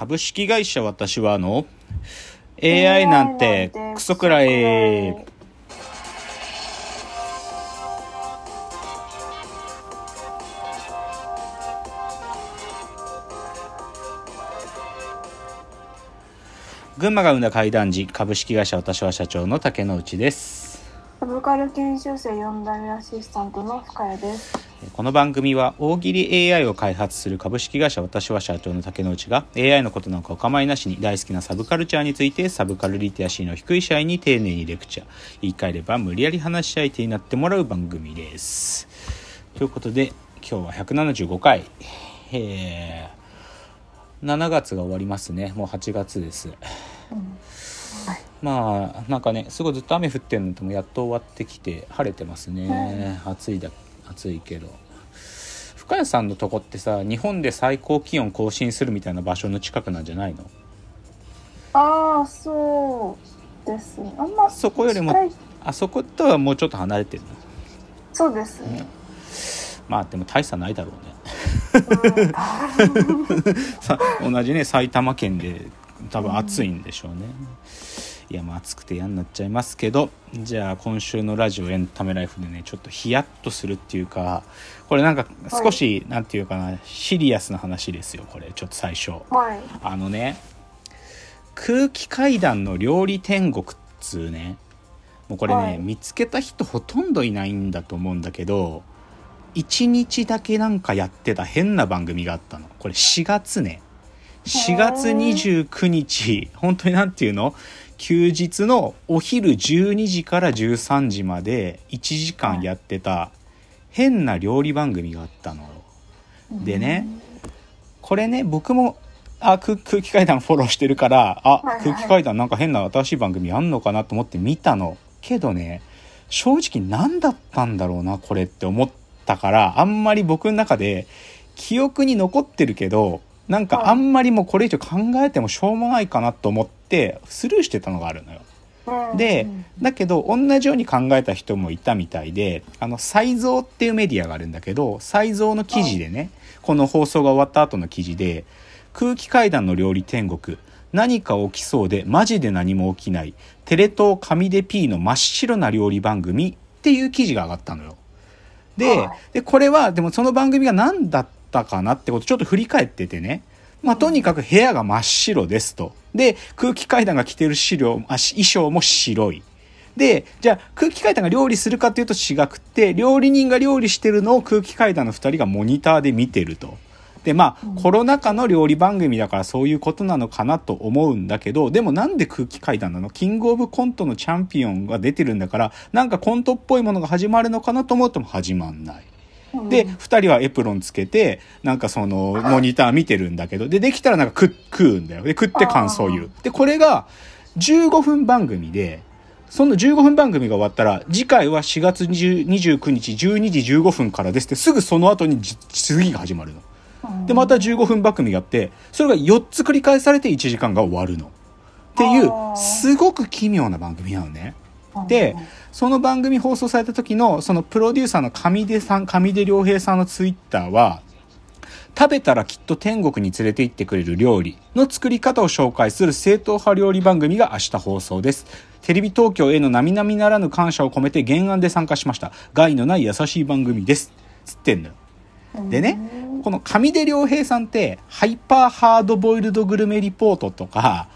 株式会社私はの AI なんてクソくらい。群馬が生んだ怪談時株式会社私は社長の竹之内ですサブカル研修生4代目アシスタントの深谷です。この番組は大喜利 AI を開発する株式会社私は社長の竹之内が AI のことなんかお構いなしに大好きなサブカルチャーについてサブカルリテラシーの低い社員に丁寧にレクチャー。言い換えれば無理やり話し相手になってもらう番組です。ということで今日は175回。えー、7月が終わりますね。もう8月です。まあなんかねすごいずっと雨降ってるのともやっと終わってきて晴れてますね、暑いだ暑いけど。深谷さんのとこってさ日本で最高気温更新するみたいな場所の近くなんじゃないの？ああ、そうですね。あんまそこよりもあそことはもうちょっと離れてるの？そうですね。まあでも大差ないだろうね。うん。さ同じね埼玉県で多分暑いんでしょうね、いやまあ暑くて嫌になっちゃいますけどじゃあ今週のラジオエンタメライフでねちょっとヒヤッとするっていうかこれなんか少し、なんていうかなシリアスな話ですよこれちょっと最初。はい。あのね空気階段の料理天国っつうねもうこれね、はい。見つけた人ほとんどいないんだと思うんだけど1日だけなんかやってた変な番組があったの。これ4月ね4月29日。本当になんていうの？休日のお昼12時から13時まで1時間やってた変な料理番組があったの。よでねこれね僕もあ空空気階段フォローしてるからあ、空気階段なんか変な新しい番組あんのかなと思って見たの。けどね正直何だったんだろうなこれって思ったからあんまり僕の中で記憶に残ってるけどなんかあんまりもうこれ以上考えてもしょうもないかなと思ってスルーしてたのがあるのよ。うん。でうん。だけど同じように考えた人もいたみたいであの才蔵っていうメディアがあるんだけど才蔵の記事でねこの放送が終わった後の記事で「空気階段の料理天国何か起きそうでマジで何も起きないテレ東神で P の真っ白な料理番組」っていう記事が上がったのよ。ではい。でこれはでもその番組が何だったかなってことちょっと振り返っててねまあ、とにかく部屋が真っ白ですと。で、空気階段が着てる資料あし衣装も白い。で、じゃあ空気階段が料理するかっていうと違くって、料理人が料理してるのを空気階段の二人がモニターで見てると。で、まあ、コロナ禍の料理番組だからそういうことなのかなと思うんだけど、でもなんで空気階段なの？キングオブコントのチャンピオンが出てるんだから、なんかコントっぽいものが始まるのかなと思っても始まんない。で、二人はエプロンつけて、なんかその、モニター見てるんだけど、で、できたらなんか食食うんだよ。で、食って感想言う。で、これが15分番組で、その15分番組が終わったら、次回は4月20 29日12時15分からですって、すぐその後にじ次が始まるの。で、また15分番組やって、それが4つ繰り返されて1時間が終わるの。っていうすごく奇妙な番組なのね。で、その番組放送された時の、そのプロデューサーの上出さん、上出良平さんのツイッターは、食べたらきっと天国に連れて行ってくれる料理の作り方を紹介する正統派料理番組が明日放送です。テレビ東京への並々ならぬ感謝を込めて原案で参加しました。害のない優しい番組です。つってんのよ。でね、この上出良平さんって、ハイパーハードボイルドグルメリポートとか、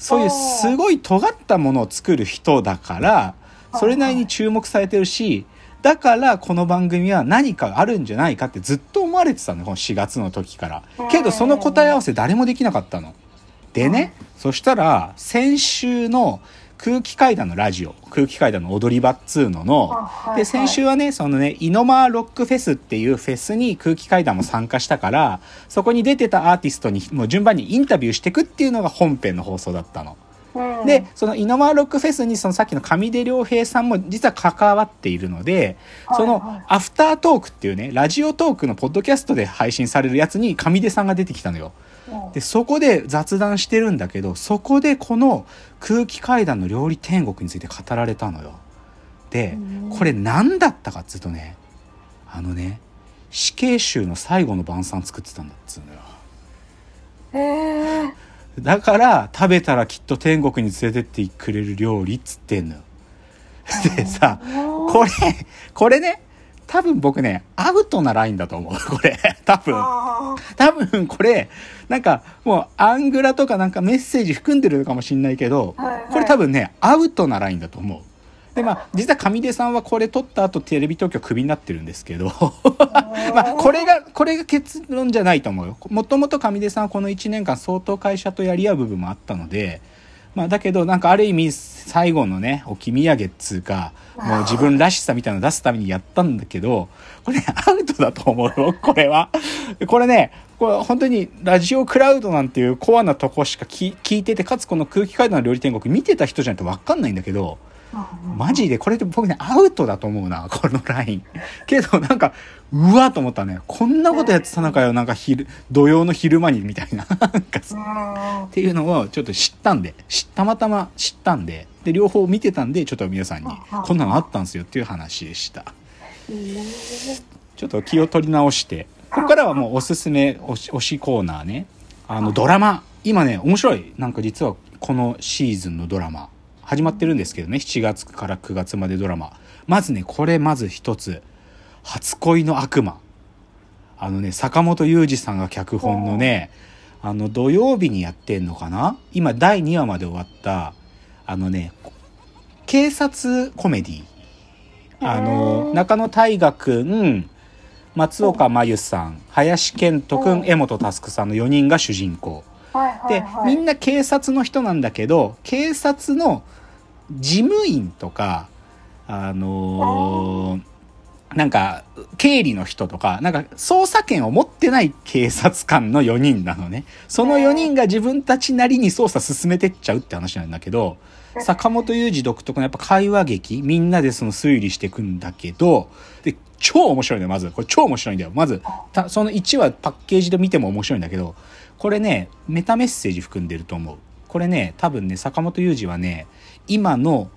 そういうすごい尖ったものを作る人だから、それなりに注目されてるし、だからこの番組は何かあるんじゃないかってずっと思われてたのこの4月の時から。けどその答え合わせ誰もできなかったの。でね、そしたら先週の空気階段のラジオ、空気階段の踊り場っつうののあ、はいで、先週はね、そのね、イノマーロックフェスっていうフェスに空気階段も参加したから、そこに出てたアーティストにもう順番にインタビューしていくっていうのが本編の放送だったの。うんで、そのイノマーロックフェスにそのさっきの上出良平さんも実は関わっているので、そのアフタートークっていうね、ラジオトークのポッドキャストで配信されるやつに上出さんが出てきたのよ。うんで、そこで雑談してるんだけど、そこでこの空気階段の料理天国について語られたのよ。でうん、これ何だったかっつうとね、あのね、死刑囚の最後の晩餐作ってたんだっつうのよ。へえだから食べたらきっと天国に連れてってくれる料理っつってんのよ。でさ、これ、これね、多分僕ね、アウトなラインだと思う。これ。多分。あ多分これ、なんかもうアングラとかなんかメッセージ含んでるのかもしんないけど、はいはいこれ多分ね、アウトなラインだと思う。で、まあ、実は上出さんはこれ撮った後テレビ東京クビになってるんですけど、まあ、これが、これが結論じゃないと思うよ。もともと上出さんはこの1年間相当会社とやり合う部分もあったので、まあ、だけどなんかある意味最後のね、置き土産っつうか、もう自分らしさみたいなの出すためにやったんだけど、これね、アウトだと思うよ、これは。これね、これ本当にラジオクラウドなんていうコアなとこしか聞聞いてて、かつこの空気階段の料理天国見てた人じゃないと分かんないんだけど、マジでこれって僕ね、アウトだと思うな、このライン。けどなんか、うわと思ったね。こんなことやってたのかよ、なんか昼、土曜の昼間にみたいな。っていうのをちょっと知ったんで、知たまたま知ったんで、で、両方見てたんで、ちょっと皆さんに、こんなのあったんですよっていう話でした。ちょっと気を取り直して、ここからはもうおすすめ推し推しコーナーね。あの、ドラマ。今ね、面白い。なんか実はこのシーズンのドラマ、始まってるんですけどね、7月から9月までドラマ。まずね、これまず一つ。初恋の悪魔。あのね、坂本雄二さんが脚本のね、あの、土曜日にやってんのかな？今、第2話まで終わった、あのね、警察コメディ。あの、中野大河くん、松岡真優さん、林遣都くん、江本佑さんの4人が主人公。はいはいで、はい。みんな警察の人なんだけど、警察の事務員とか、あのーなんか、経理の人とか、なんか、捜査権を持ってない警察官の4人なのね。その4人が自分たちなりに捜査進めてっちゃうって話なんだけど、坂本雄二独特のやっぱ会話劇、みんなでその推理していくんだけど、で、超面白いのよ、まず。これ超面白いんだよ。まず、たその1話パッケージで見ても面白いんだけど、これね、メタメッセージ含んでると思う。これね、多分ね、坂本雄二はね、今の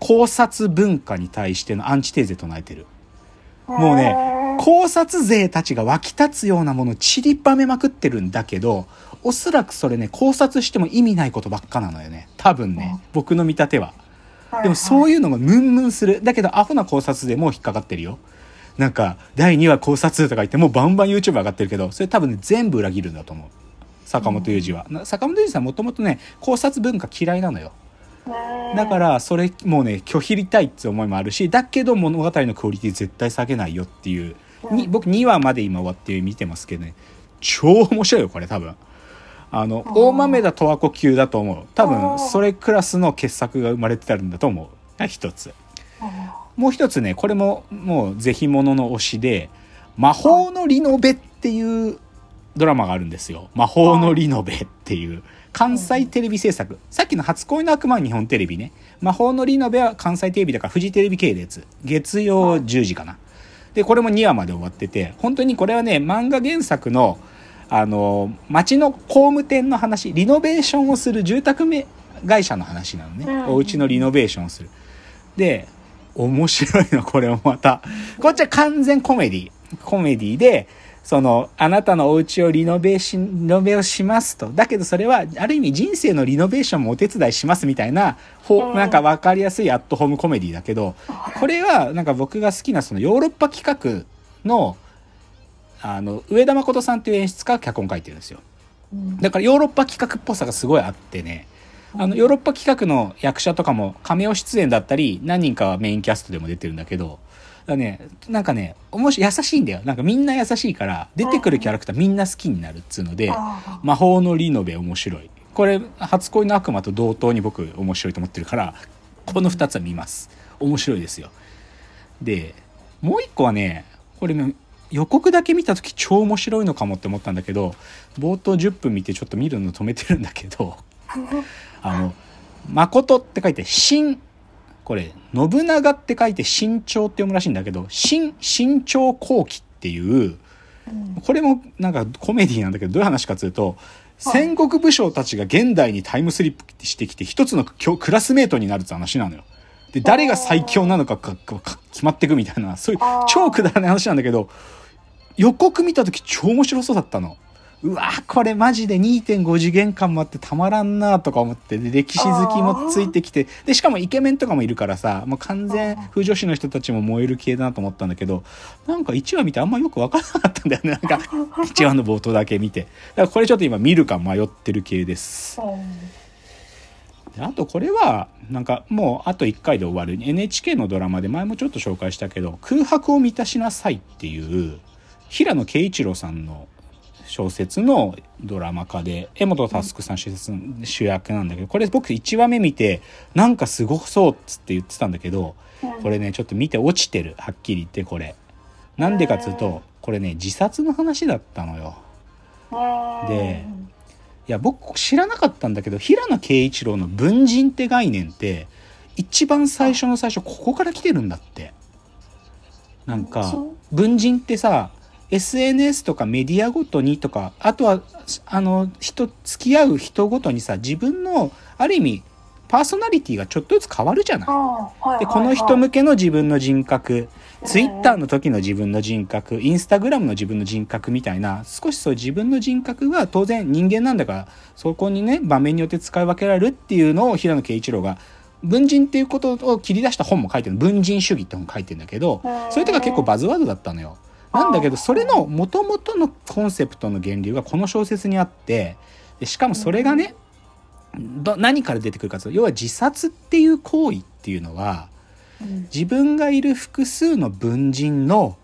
考察文化に対してのアンチテーゼ唱えてる。もうね、考察勢たちが湧き立つようなものを散りばめまくってるんだけど、おそらくそれね、考察しても意味ないことばっかなのよね。多分ね、僕の見立ては。でもそういうのがムンムンする。だけどアホな考察でもう引っかかってるよ。なんか、第2話考察とか言ってもうバンバン YouTube 上がってるけど、それ多分ね、全部裏切るんだと思う。坂本雄二は。な坂本雄二さんもともとね、考察文化嫌いなのよ。だから、それもうね、拒否りたいって思いもあるし、だけど物語のクオリティ絶対下げないよっていう。に僕2話まで今終わって見てますけどね、超面白いよ、これ多分。あの、大豆田十和子級だと思う。多分、それクラスの傑作が生まれてたんだと思う。が一つ。もう一つね、これももうぜひものの推しで、魔法のリノベっていうドラマがあるんですよ。魔法のリノベっていう。関西テレビ制作。さっきの初恋の悪魔は日本テレビね。魔法のリノベは関西テレビだからフジテレビ系列。月曜10時かな。で、これも2話まで終わってて、本当にこれはね、漫画原作の、あの、町の工務店の話、リノベーションをする住宅め会社の話なのね。うんお家のリノベーションをする。で、面白いの、これもまた。こっちは完全コメディ。コメディで、その、あなたのお家をリノベーション、リノベをしますと。だけどそれは、ある意味人生のリノベーションもお手伝いしますみたいな、ほうんなんかわかりやすいアットホームコメディだけど、これはなんか僕が好きなそのヨーロッパ企画の、あの、上田誠さんっていう演出家が脚本書いてるんですよ。だからヨーロッパ企画っぽさがすごいあってね、あの、ヨーロッパ企画の役者とかもカメオ出演だったり、何人かはメインキャストでも出てるんだけど、だね、なんかね、おもし優しいんだよ。なんかみんな優しいから、出てくるキャラクターみんな好きになるっつうので、あ魔法のリノベ面白い。これ、初恋の悪魔と同等に僕面白いと思ってるから、この二つは見ます。面白いですよ。で、もう一個はね、これね予告だけ見た時超面白いのかもって思ったんだけど、冒頭10分見てちょっと見るの止めてるんだけど、あの、誠って書いて、新、これ、信長って書いて身長って読むらしいんだけど、新、身長後期っていう、これもなんかコメディなんだけど、どういう話かというと、戦国武将たちが現代にタイムスリップしてきて、一つのククラスメートになるって話なのよ。で、誰が最強なのかか決まっていくみたいな、そういう超くだらない話なんだけど、予告見た時超面白そうだったの。うわこれマジで2.5次元感もあってたまらんなとか思ってで歴史好きもついてきてでしかもイケメンとかもいるからさもう完全風女子の人たちも燃える系だなと思ったんだけどなんか1話見てあんまよく分からなかったんだよね。なんか1話の冒頭だけ見て。だからこれちょっと今見るか迷ってる系です。であとこれはなんかもうあと1回で終わる。NHK のドラマで前もちょっと紹介したけど「空白を満たしなさい」っていう平野啓一郎さんの小説のドラマ化で江本佑さん主説主役なんだけどこれ僕1話目見てなんかすごそうっつって言ってたんだけどこれねちょっと見て落ちてる。はっきり言ってこれ。なんでかっつうとこれね自殺の話だったのよ。でいや僕知らなかったんだけど平野啓一郎の文人って概念って一番最初の最初ここから来てるんだって。なんか文人ってさ SNS とかメディアごとにとかあとはあの人付き合う人ごとにさ自分のある意味パーソナリティがちょっとずつ変わるじゃない。でこの人向けの自分の人格ツイッターの時の自分の人格インスタグラムの自分の人格みたいな少しそう自分の人格が当然人間なんだからそこにね場面によって使い分けられるっていうのを平野啓一郎が文人っていうことを切り出した本も書いてる文人主義って本書いてるんだけどそれとか結構バズワードだったのよ。なんだけどそれの元々のコンセプトの源流がこの小説にあってでしかもそれがねど何から出てくるかというと要は自殺っていう行為っていうのは自分がいる複数の文人の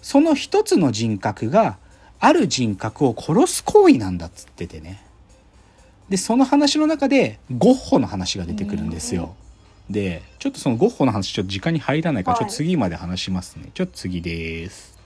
その一つの人格がある人格を殺す行為なんだっつっててねでその話の中でゴッホの話が出てくるんですよ。でちょっとそのゴッホの話ちょっと時間に入らないからちょっと次まで話しますね。ちょっと次です。